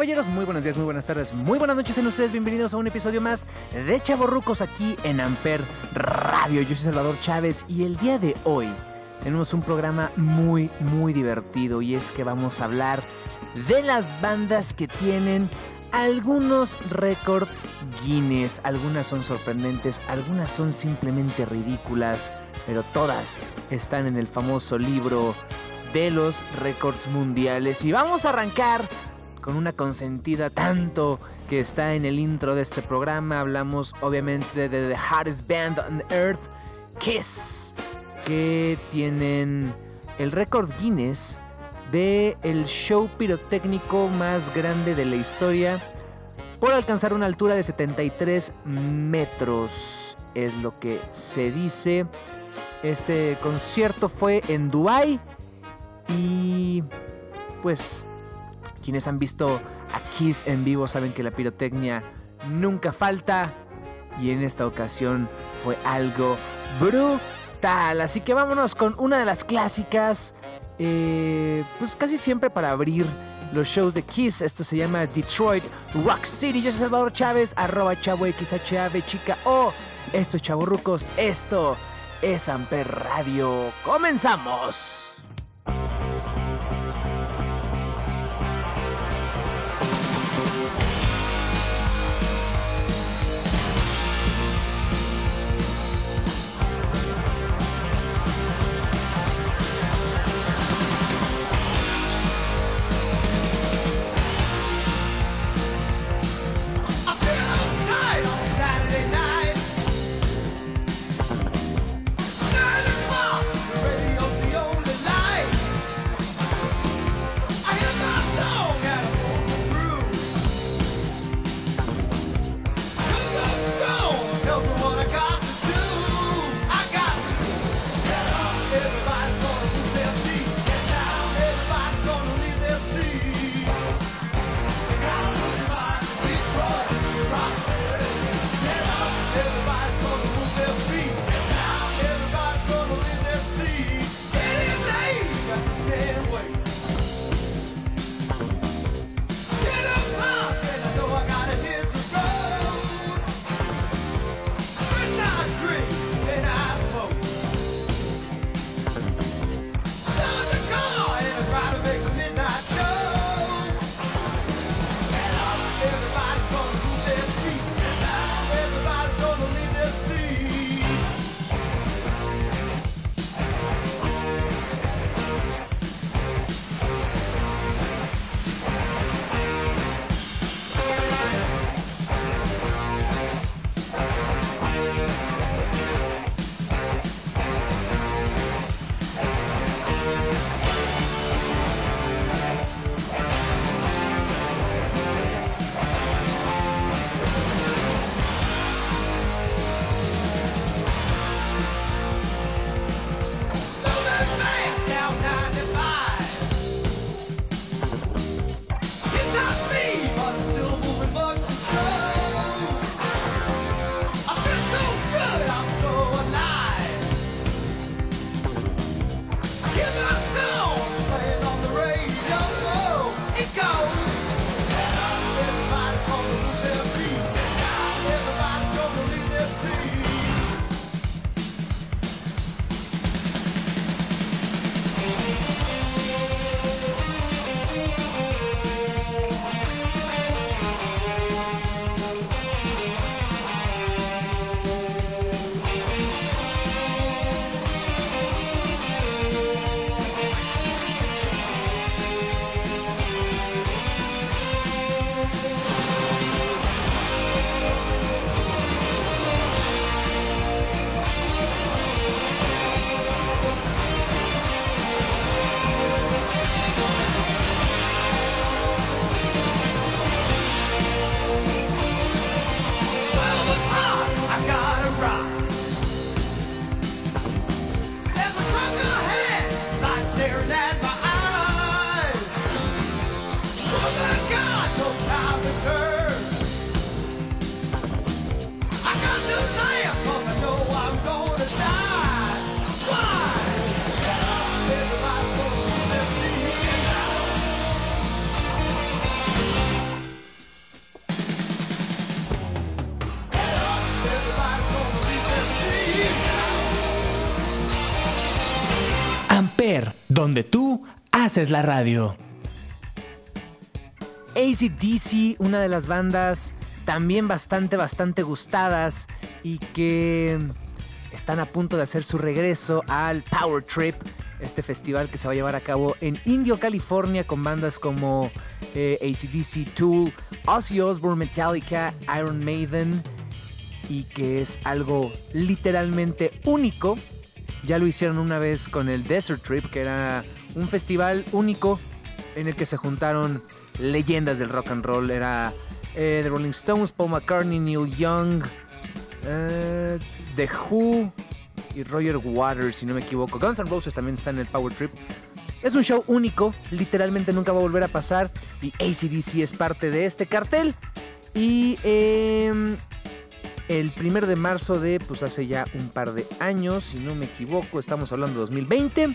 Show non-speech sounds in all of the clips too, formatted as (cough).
Caballeros, muy buenos días, muy buenas tardes, muy buenas noches en ustedes. Bienvenidos a un episodio más de Chavorrucos aquí en Amper Radio. Yo soy Salvador Chávez y el día de hoy tenemos un programa muy, muy divertido y es que vamos a hablar de las bandas que tienen algunos récord Guinness. Algunas son sorprendentes, algunas son simplemente ridículas, pero todas están en el famoso libro de los récords mundiales. Y vamos a arrancar con una consentida tanto que está en el intro de este programa. Hablamos obviamente de The Hardest Band on Earth, Kiss, que tienen el récord Guinness de el show pirotécnico más grande de la historia por alcanzar una altura de 73 metros. Es lo que se dice. Este concierto fue en Dubai y pues quienes han visto a Kiss en vivo saben que la pirotecnia nunca falta y en esta ocasión fue algo brutal. Así que vámonos con una de las clásicas, eh, pues casi siempre para abrir los shows de Kiss. Esto se llama Detroit Rock City. Yo soy Salvador Chávez, arroba chavo XHAV chica o esto es Chavo Rucos, esto es Amper Radio. ¡Comenzamos! Donde tú haces la radio. ACDC, una de las bandas también bastante, bastante gustadas y que están a punto de hacer su regreso al Power Trip, este festival que se va a llevar a cabo en Indio, California, con bandas como eh, ACDC, Tool, Ozzy Osbourne, Metallica, Iron Maiden, y que es algo literalmente único. Ya lo hicieron una vez con el Desert Trip, que era un festival único en el que se juntaron leyendas del rock and roll. Era eh, The Rolling Stones, Paul McCartney, Neil Young, eh, The Who y Roger Waters, si no me equivoco. Guns N' Roses también está en el Power Trip. Es un show único, literalmente nunca va a volver a pasar y ACDC es parte de este cartel. Y em, el primero de marzo de, pues hace ya un par de años, si no me equivoco, estamos hablando de 2020,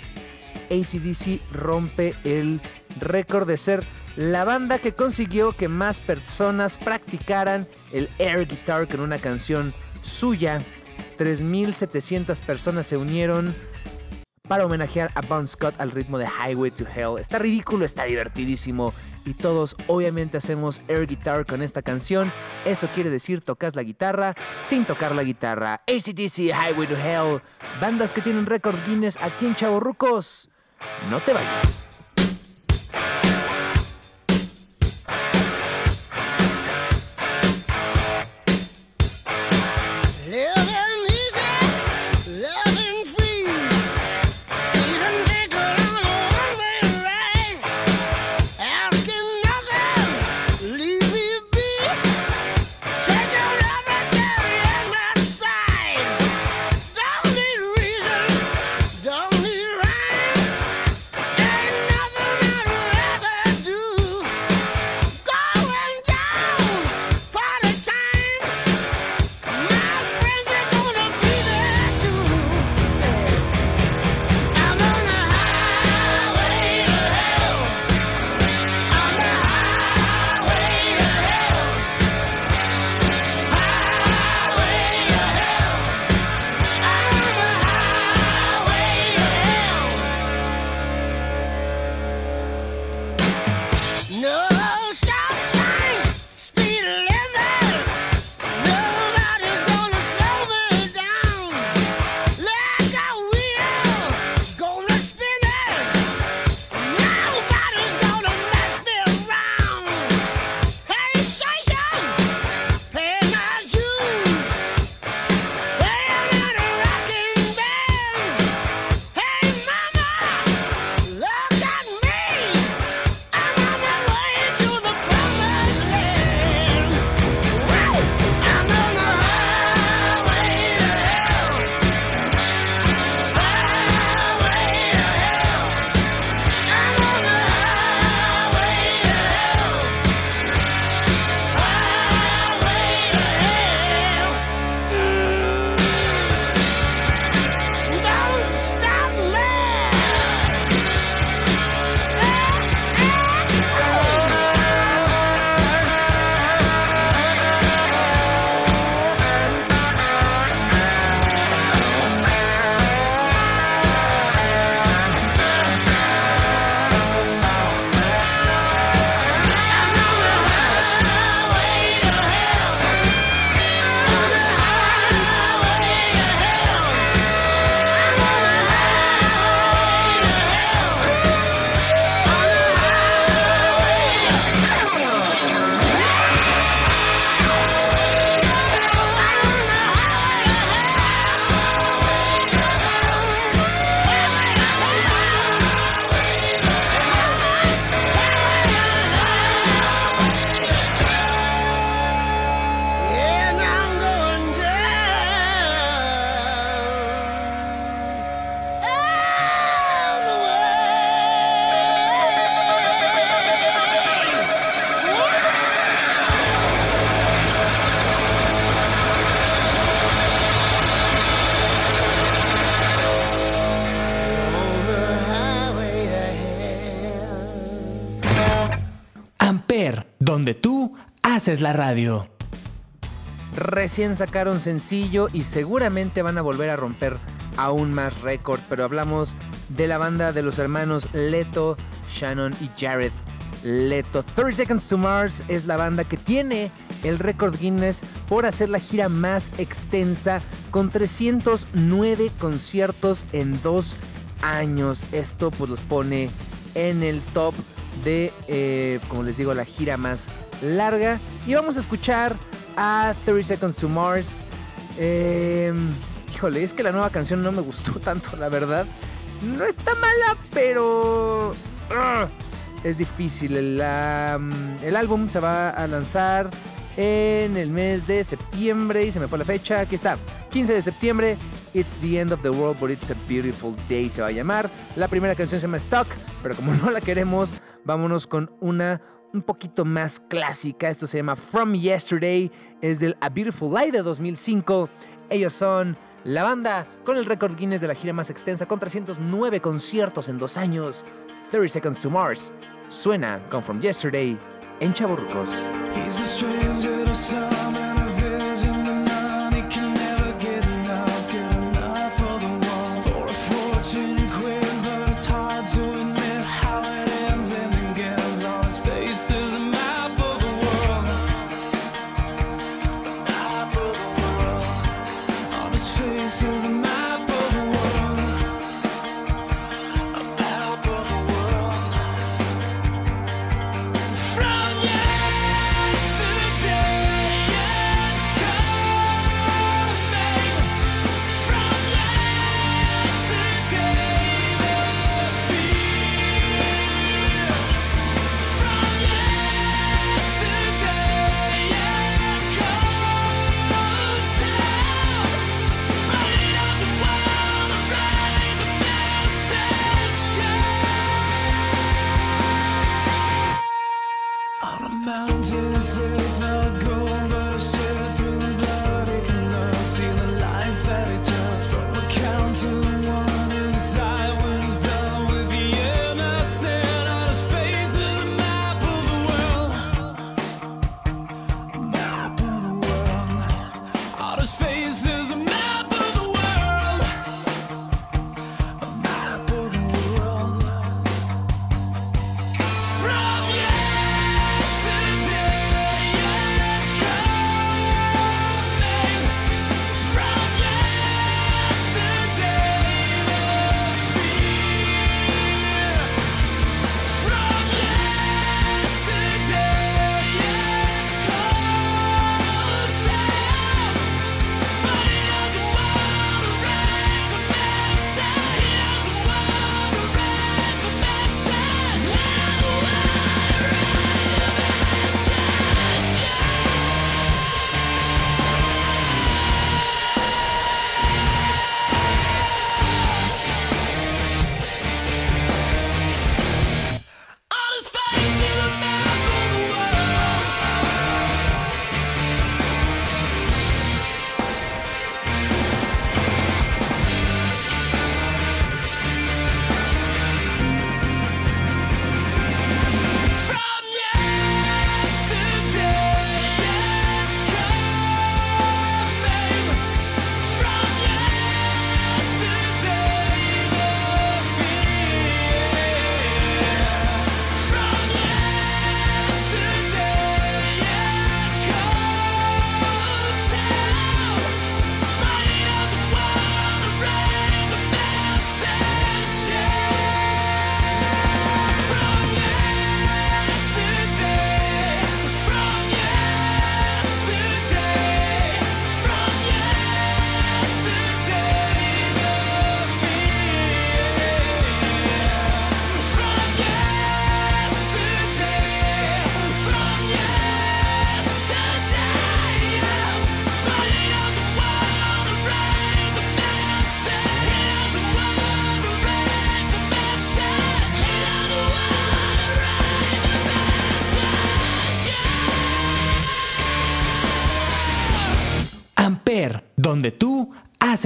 ACDC rompe el récord de ser la banda que consiguió que más personas practicaran el air guitar con una canción suya. 3.700 personas se unieron para homenajear a Bon Scott al ritmo de Highway to Hell. Está ridículo, está divertidísimo y todos obviamente hacemos air guitar con esta canción. Eso quiere decir tocas la guitarra sin tocar la guitarra. ACDC, Highway to Hell, bandas que tienen récord Guinness aquí en Chavorrucos. No te vayas. Haces la radio. Recién sacaron sencillo y seguramente van a volver a romper aún más récord, pero hablamos de la banda de los hermanos Leto, Shannon y Jared Leto. 30 Seconds to Mars es la banda que tiene el récord Guinness por hacer la gira más extensa con 309 conciertos en dos años. Esto pues los pone en el top de, eh, como les digo, la gira más larga. Y vamos a escuchar a 30 Seconds to Mars. Eh, híjole, es que la nueva canción no me gustó (laughs) tanto, la verdad. No está mala, pero... ugh, es difícil. El álbum se va a lanzar en el mes de septiembre y se me fue la fecha. Aquí está, 15 de septiembre. It's the end of the world, but it's a beautiful day se va a llamar. La primera canción se llama Stuck, pero como (laughs) no la queremos, vámonos con una un poquito más clásica. Esto se llama From Yesterday, es del A Beautiful Light de 2005. Ellos son la banda con el récord Guinness de la gira más extensa con 309 conciertos en dos años. 30 Seconds to Mars suena con From Yesterday en Chaburrucos.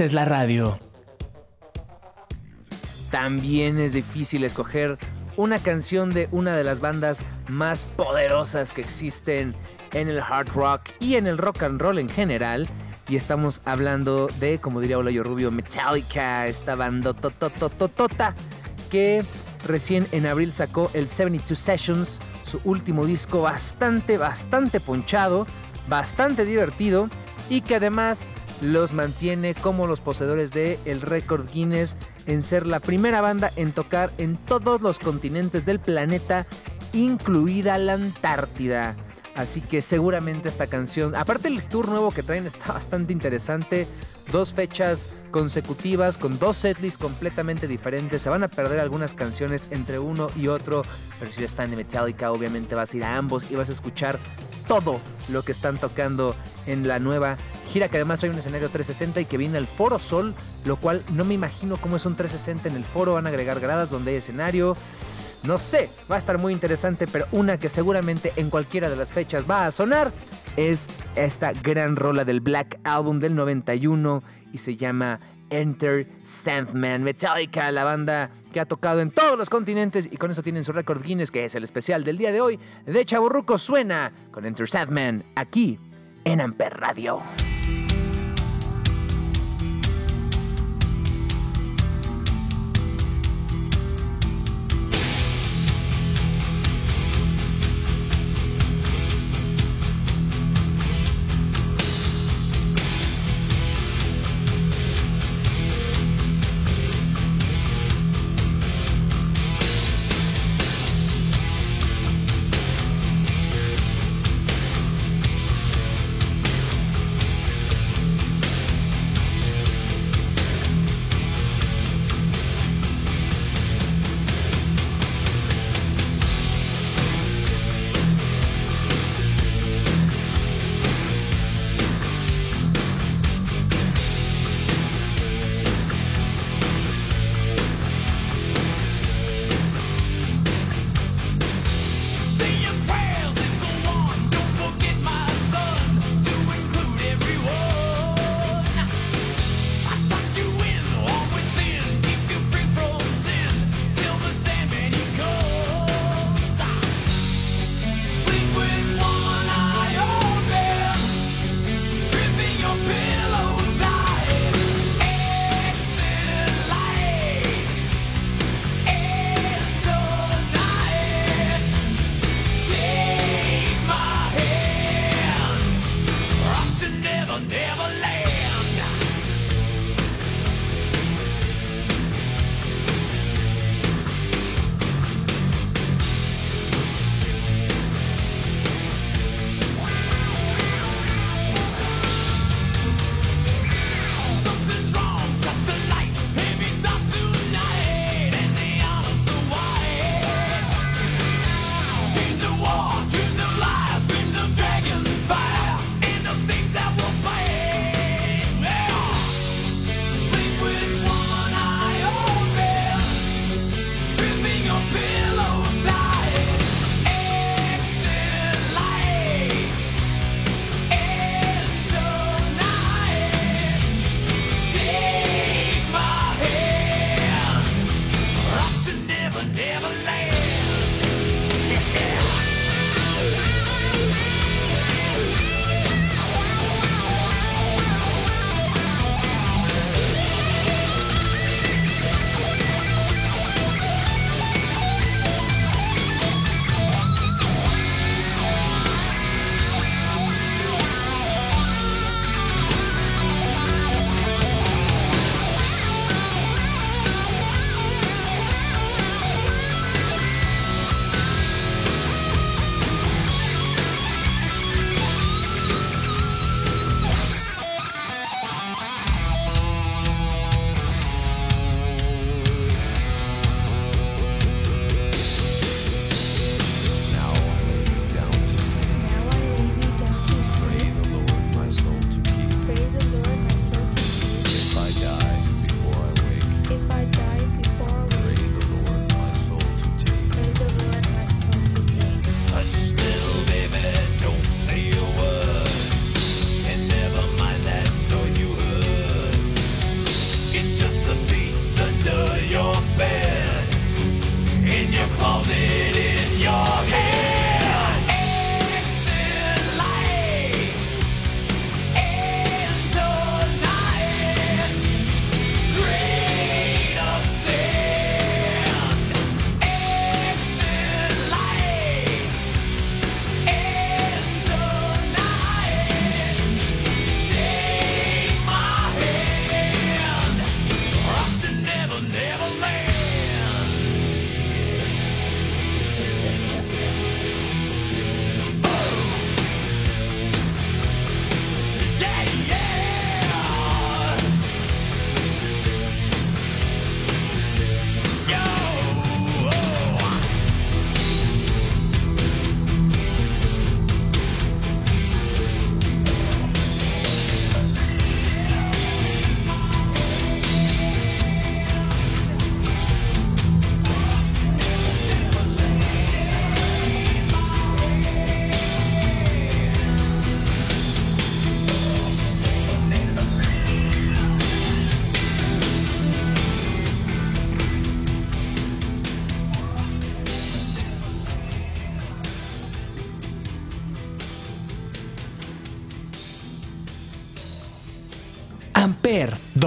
Haces la radio. También es difícil escoger una canción de una de las bandas más poderosas que existen en el hard rock y en el rock and roll en general. Y estamos hablando de, como diría Olayo Rubio, Metallica, esta banda tototototota que recién en abril sacó el 72 Sessions, su último disco bastante, bastante ponchado, bastante divertido y que además los mantiene como los poseedores de el récord Guinness en ser la primera banda en tocar en todos los continentes del planeta, incluida la Antártida. Así que seguramente esta canción, aparte el tour nuevo que traen está bastante interesante. Dos fechas consecutivas con dos setlists completamente diferentes. Se van a perder algunas canciones entre uno y otro. Pero si fan de Metallica, obviamente vas a ir a ambos y vas a escuchar todo lo que están tocando en la nueva gira que además hay un escenario 360 y que viene al Foro Sol, lo cual no me imagino cómo es un 360 en el foro, van a agregar gradas donde hay escenario. No sé, va a estar muy interesante, pero una que seguramente en cualquiera de las fechas va a sonar es esta gran rola del Black Album del 91 y se llama Enter Sandman. Metallica, la banda que ha tocado en todos los continentes y con eso tienen su récord Guinness, que es el especial del día de hoy de Chaburruco suena con Enter Sandman aquí en Amper Radio.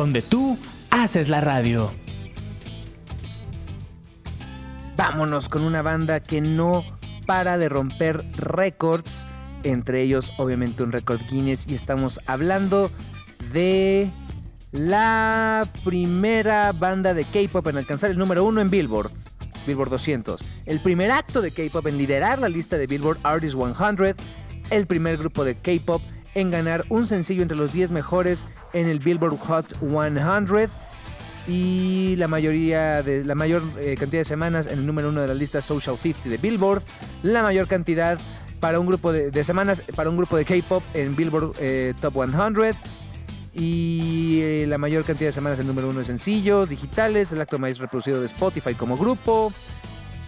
Donde tú haces la radio. Vámonos con una banda que no para de romper récords, entre ellos obviamente un récord Guinness y estamos hablando de la primera banda de K-pop en alcanzar el número uno en Billboard. Billboard 200. El primer acto de K-pop en liderar la lista de Billboard Artist 100. El primer grupo de K-pop en ganar un sencillo entre los 10 mejores en el Billboard Hot 100 y la mayoría de la mayor eh, cantidad de semanas en el número uno de la lista Social 50 de Billboard, la mayor cantidad para un grupo de, semanas para un grupo de K-pop en Billboard eh, Top 100 y eh, la mayor cantidad de semanas en el número uno de sencillos digitales, el acto más reproducido de Spotify como grupo,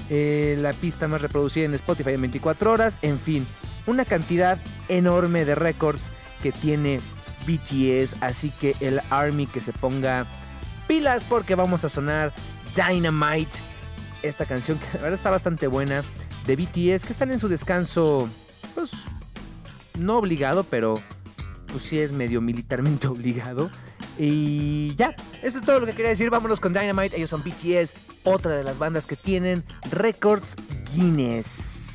la pista más reproducida en Spotify en 24 horas, en fin, una cantidad enorme de récords que tiene BTS, así que el Army que se ponga pilas porque vamos a sonar Dynamite, esta canción que la verdad está bastante buena de BTS que están en su descanso, pues no obligado, pero pues sí es medio militarmente (laughs) obligado. Y ya, eso es todo lo que quería decir. Vámonos con Dynamite. Ellos son BTS, otra de las bandas que tienen récords Guinness.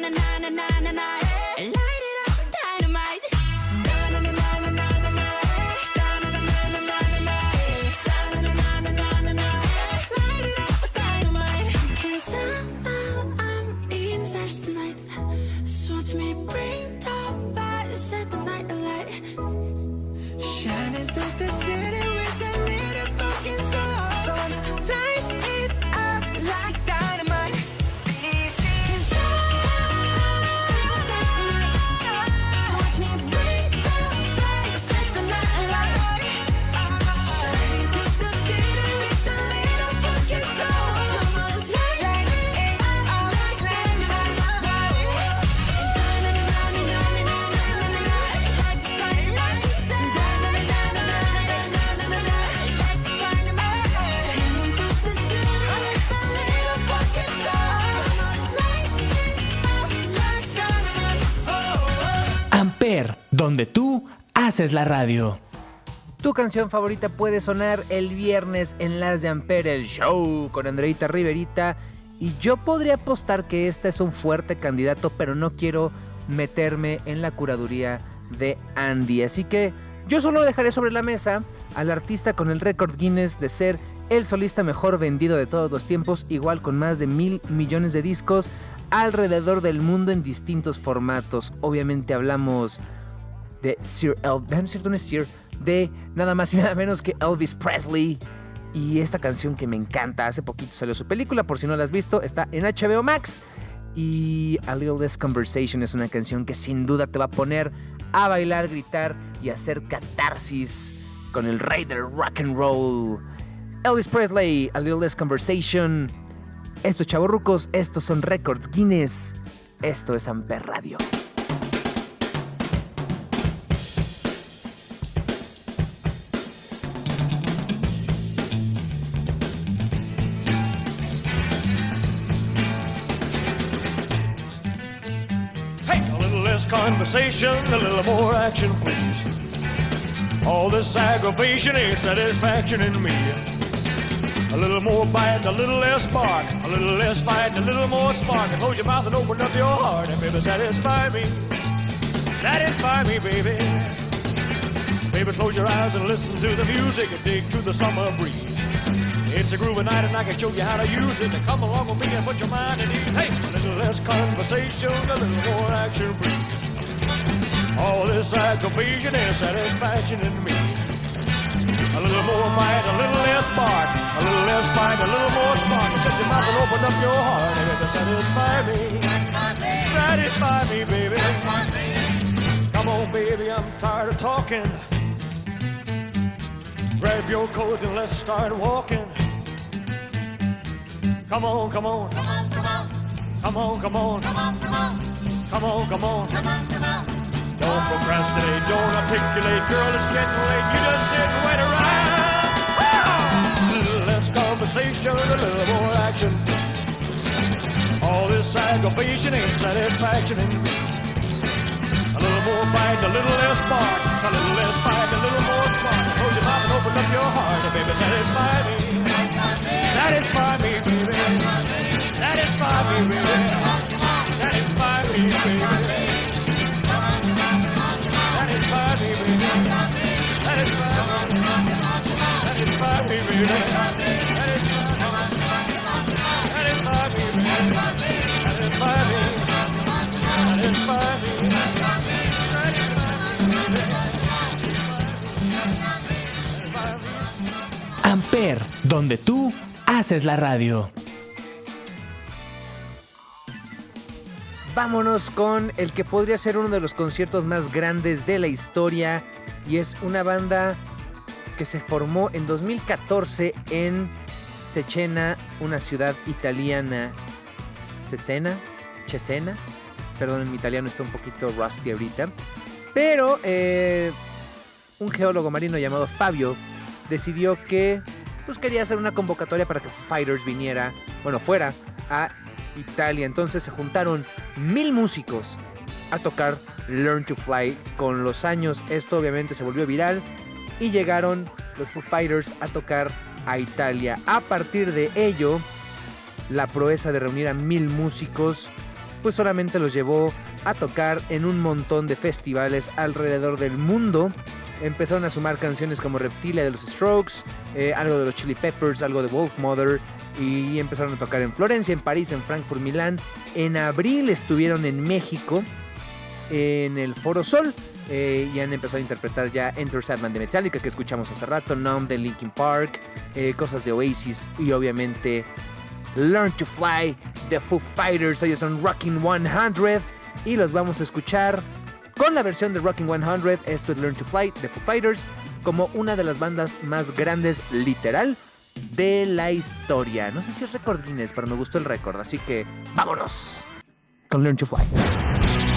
Da-na-na-na-na-na-na, eh. Donde tú haces la radio. Tu canción favorita puede sonar el viernes en Las de Ampere, el show con Andreita Riverita. Y yo podría apostar que este es un fuerte candidato, pero no quiero meterme en la curaduría de Andy. Así que yo solo dejaré sobre la mesa al artista con el récord Guinness de ser el solista mejor vendido de todos los tiempos, igual con más de mil millones de discos alrededor del mundo en distintos formatos. Obviamente hablamos de Sir Elvis, cierto, no es Sir, de nada más y nada menos que Elvis Presley. Y esta canción que me encanta, hace poquito salió su película, por si no la has visto, está en HBO Max. Y A Little Less Conversation es una canción que sin duda te va a poner a bailar, gritar y hacer catarsis con el rey del rock and roll. Elvis Presley, A Little Less Conversation. Estos chavorrucos, estos son Records Guinness. Esto es Amper Radio. Conversation, a little more action, please. All this aggravation ain't satisfaction in me. A little more bite, a little less bark, a little less fight, a little more spark. Close your mouth and open up your heart, and baby, satisfy me. Satisfy me, baby. Baby, close your eyes and listen to the music and dig to the summer breeze. It's a groovy night and I can show you how to use it. Come along with me and put your mind at ease. Hey, a little less conversation, a little more action, please. This aggravation and satisfaction in me. A little more bite, a little less bark, a little less fight, a little more spark. Shut your mouth and open up your heart and it'll satisfy me. Satisfy me, baby. Come on, baby, I'm tired of talking. Grab your coat and let's start walking. Come on, come on. Come on, come on. Come on, come on. Come on, come on. Come on, come on. Don't procrastinate, don't articulate, girl, it's getting late. You just sit and wait around. A little less conversation, a little more action. All this aggravation ain't satisfaction. A little more bite, a little less bark, a little less fight, a little more spark. Close your mouth and open up your heart, and baby, satisfy me. Satisfy me, baby. Satisfy me, baby. Satisfy me, baby. Amper, donde tú haces la radio. Vámonos con el que podría ser uno de los conciertos más grandes de la historia y es una banda que se formó en 2014 en Cesena, una ciudad italiana. Cesena, Cesena. Perdón, mi italiano está un poquito rusty ahorita. Pero eh, un geólogo marino llamado Fabio decidió que pues quería hacer una convocatoria para que Fighters viniera, bueno, fuera a Italia. Entonces se juntaron mil músicos a tocar Learn to Fly. Con los años esto obviamente se volvió viral y llegaron los Foo Fighters a tocar a Italia. A partir de ello, la proeza de reunir a mil músicos pues solamente los llevó a tocar en un montón de festivales alrededor del mundo. Empezaron a sumar canciones como Reptilia de los Strokes, eh, algo de los Chili Peppers, algo de Wolf Mother, y empezaron a tocar en Florencia, en París, en Frankfurt, Milán. En abril estuvieron en México, en el Foro Sol, eh, y han empezado a interpretar ya Enter Sadman de Metallica, que escuchamos hace rato, Numb de Linkin Park, eh, cosas de Oasis, y obviamente Learn to Fly de Foo Fighters. Ellos son Rocking 100 y los vamos a escuchar con la versión de Rocking 100. Esto es Learn to Fly de Foo Fighters como una de las bandas más grandes, literal, de la historia. No sé si es récord Guinness, pero me gustó el récord, así que vámonos con Learn to Fly.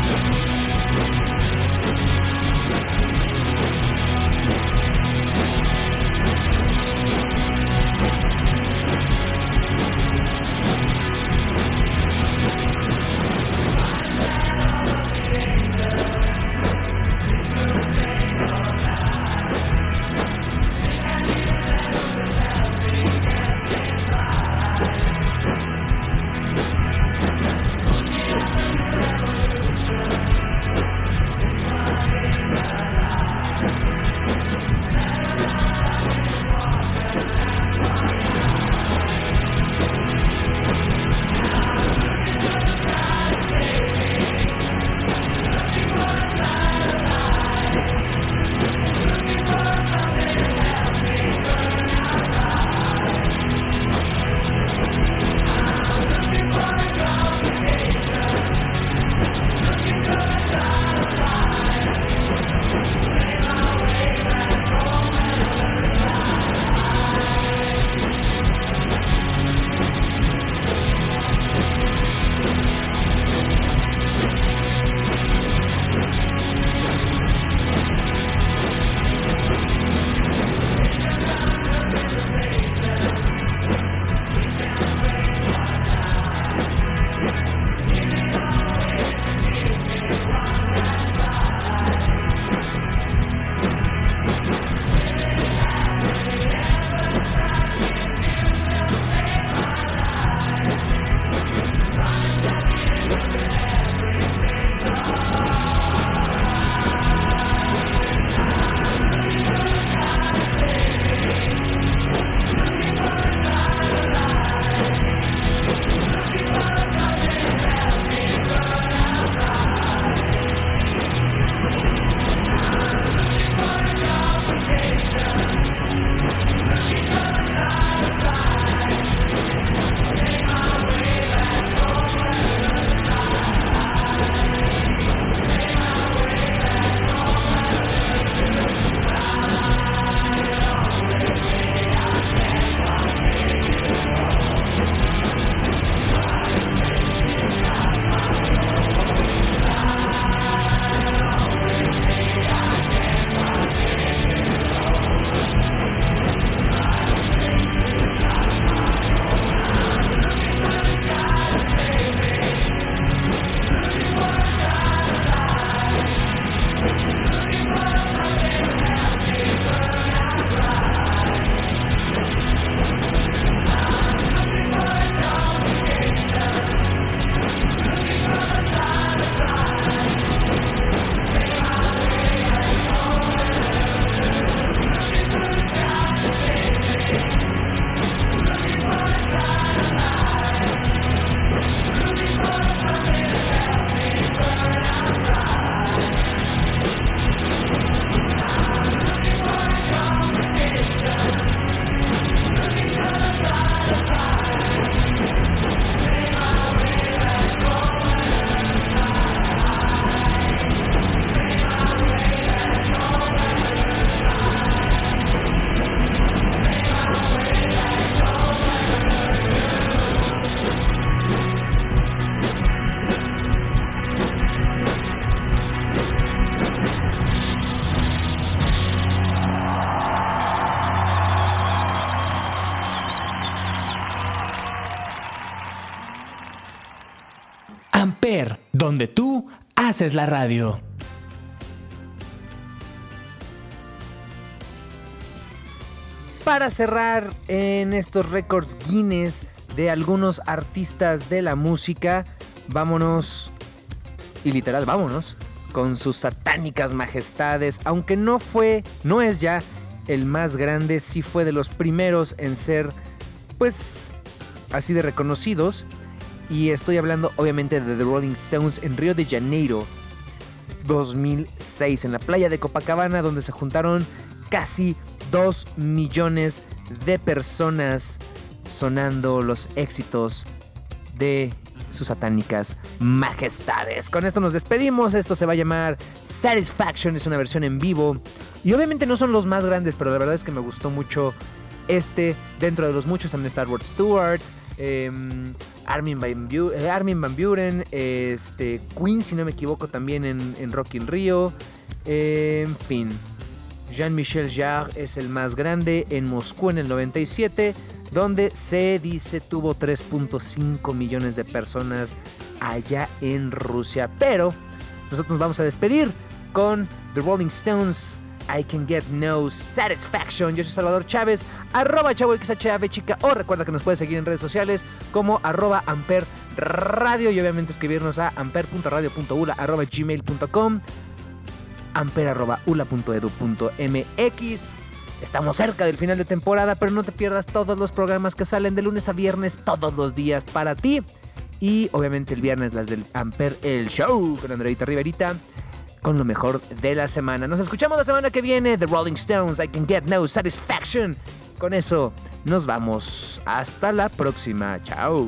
Haces la radio. Para cerrar en estos récords Guinness de algunos artistas de la música, vámonos, y literal vámonos, con sus satánicas majestades, aunque no fue, no es ya el más grande, sí fue de los primeros en ser, pues, así de reconocidos. Y estoy hablando obviamente de The Rolling Stones en Río de Janeiro 2006, en la playa de Copacabana, donde se juntaron casi 2 millones de personas sonando los éxitos de sus satánicas majestades. Con esto nos despedimos. Esto se va a llamar Satisfaction. Es una versión en vivo. Y obviamente no son los más grandes, pero la verdad es que me gustó mucho este. Dentro de los muchos también está Rod Stewart. Em, Armin, eh, Armin Van Buren, este, Queen, si no me equivoco, también en, en Rock Rio. en fin, Jean-Michel Jarre es el más grande en Moscú en el 97, donde se dice tuvo 3.5 millones de personas allá en Rusia. Pero nosotros nos vamos a despedir con The Rolling Stones. I can get no satisfaction. Yo soy Salvador Chávez, arroba chavo XHAV chica. O recuerda que nos puedes seguir en redes sociales como arroba amper radio y obviamente escribirnos a amper.radio.ula arroba gmail.com amper.ula.edu.mx. Estamos cerca del final de temporada, pero no te pierdas todos los programas que salen de lunes a viernes, todos los días para ti. Y obviamente el viernes las del Amper El Show con Andreita Riverita, con lo mejor de la semana. Nos escuchamos la semana que viene, The Rolling Stones, I Can Get No Satisfaction. Con eso nos vamos. Hasta la próxima. Chao.